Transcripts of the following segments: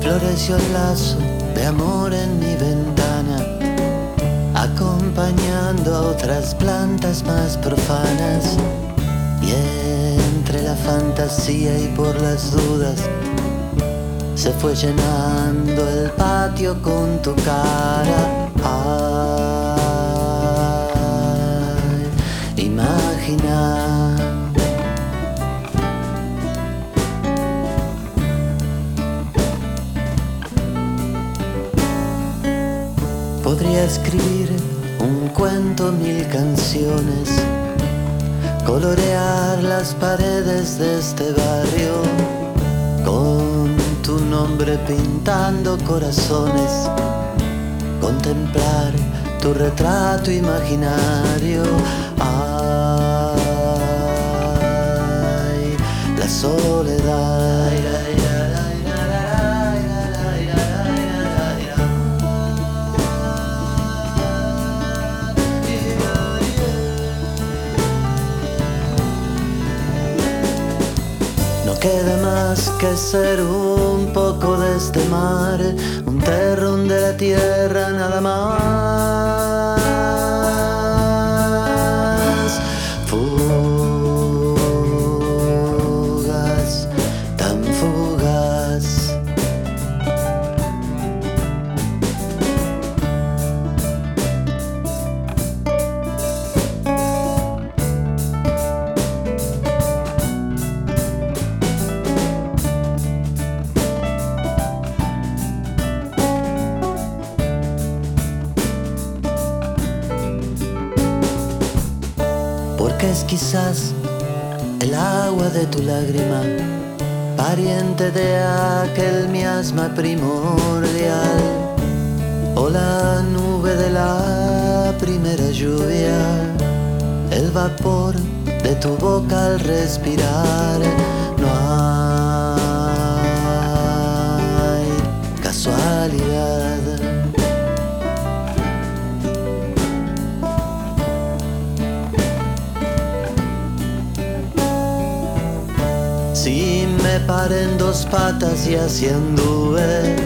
Floreció el lazo de amor en mi ventana, acompañando a otras plantas más profanas. Y entre la fantasía y por las dudas, se fue llenando el patio con tu cara. Ay, Podría escribir un cuento, mil canciones, colorear las paredes de este barrio con tu nombre pintando corazones, contemplar tu retrato imaginario. Ay, la soledad. Queda más que ser un poco de este mar, un terrón de la tierra nada más. Es quizás el agua de tu lágrima, pariente de aquel miasma primordial, o la nube de la primera lluvia, el vapor de tu boca al respirar. Paré en dos patas y así anduve,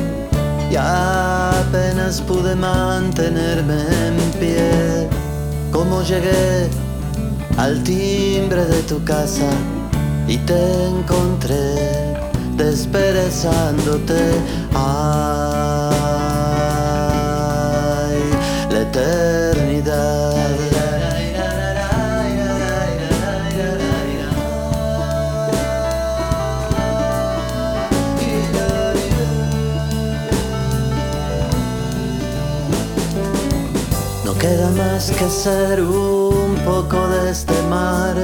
ya apenas pude mantenerme en pie. Como llegué al timbre de tu casa y te encontré desperezándote. Ay, la eternidad. Queda más que ser un poco de este mar,